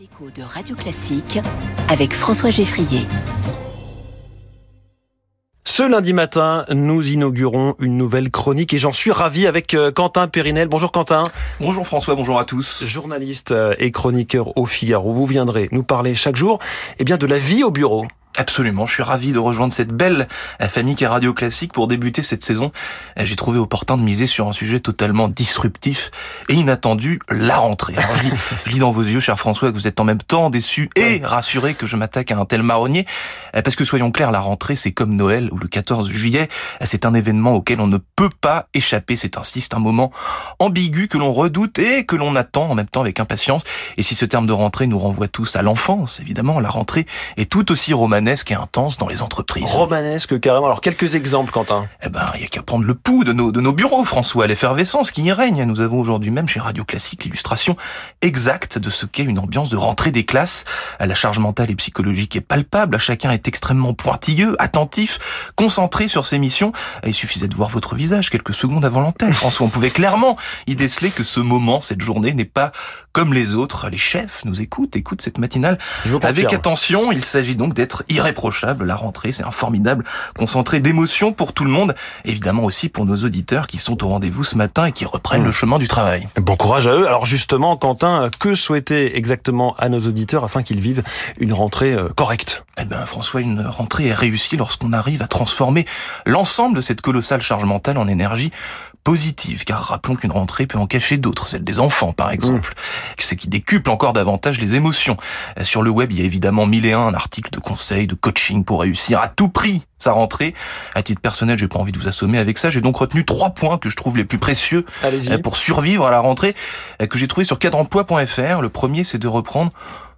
L'écho de Radio Classique avec François Geffrier. Ce lundi matin, nous inaugurons une nouvelle chronique et j'en suis ravi avec euh, Quentin Périnel. Bonjour Quentin. Bonjour François, bonjour à tous. Journaliste euh, et chroniqueur au Figaro. Vous viendrez nous parler chaque jour eh bien, de la vie au bureau. Absolument, je suis ravi de rejoindre cette belle famille qui est Radio Classique pour débuter cette saison. J'ai trouvé opportun de miser sur un sujet totalement disruptif et inattendu, la rentrée. Alors je lis, je lis dans vos yeux, cher François, que vous êtes en même temps déçu et rassuré que je m'attaque à un tel marronnier. Parce que soyons clairs, la rentrée, c'est comme Noël ou le 14 juillet. C'est un événement auquel on ne peut pas échapper. C'est ainsi, c'est un moment ambigu que l'on redoute et que l'on attend en même temps avec impatience. Et si ce terme de rentrée nous renvoie tous à l'enfance, évidemment, la rentrée est tout aussi romanesque romanesque et intense dans les entreprises. Romanesque carrément. Alors quelques exemples, Quentin. Eh ben, il y a qu'à prendre le pouls de nos de nos bureaux, François, l'effervescence qui y règne. Nous avons aujourd'hui même chez Radio Classique l'illustration exacte de ce qu'est une ambiance de rentrée des classes. La charge mentale et psychologique est palpable. Chacun est extrêmement pointilleux, attentif, concentré sur ses missions. Il suffisait de voir votre visage quelques secondes avant l'antenne. François, on pouvait clairement y déceler que ce moment, cette journée n'est pas comme les autres. Les chefs nous écoutent, écoutent cette matinale avec attention. Il s'agit donc d'être irréprochable. La rentrée, c'est un formidable concentré d'émotions pour tout le monde. Évidemment aussi pour nos auditeurs qui sont au rendez-vous ce matin et qui reprennent mmh. le chemin du travail. Bon courage à eux. Alors justement, Quentin, que souhaiter exactement à nos auditeurs afin qu'ils vivent une rentrée euh, correcte? Eh ben, François, une rentrée est réussie lorsqu'on arrive à transformer l'ensemble de cette colossale charge mentale en énergie positive, car rappelons qu'une rentrée peut en cacher d'autres, celle des enfants par exemple, mmh. ce qui décuple encore davantage les émotions. Sur le web, il y a évidemment mille et un articles de conseils, de coaching pour réussir à tout prix sa rentrée. À titre personnel, j'ai pas envie de vous assommer avec ça. J'ai donc retenu trois points que je trouve les plus précieux euh, pour survivre à la rentrée, euh, que j'ai trouvé sur cadreemploi.fr. Le premier, c'est de reprendre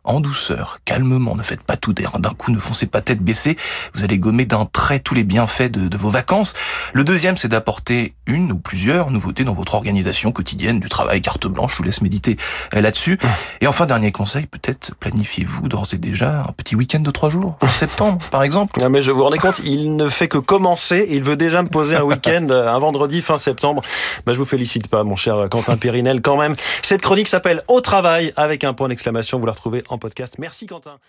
en douceur, calmement. Ne faites pas tout d'un coup, ne foncez pas tête baissée. Vous allez gommer d'un trait tous les bienfaits de, de vos vacances. Le deuxième, c'est d'apporter une ou plusieurs nouveautés dans votre organisation quotidienne du travail carte blanche. Je vous laisse méditer euh, là-dessus. Et enfin, dernier conseil, peut-être planifiez-vous d'ores et déjà un petit week-end de trois jours, en septembre, par exemple. Non, mais je vous rendez compte, il ne fait que commencer. Il veut déjà me poser un week-end, euh, un vendredi fin septembre. Bah, je vous félicite pas, mon cher Quentin Périnel, quand même. Cette chronique s'appelle Au travail avec un point d'exclamation. Vous la retrouvez en podcast. Merci Quentin.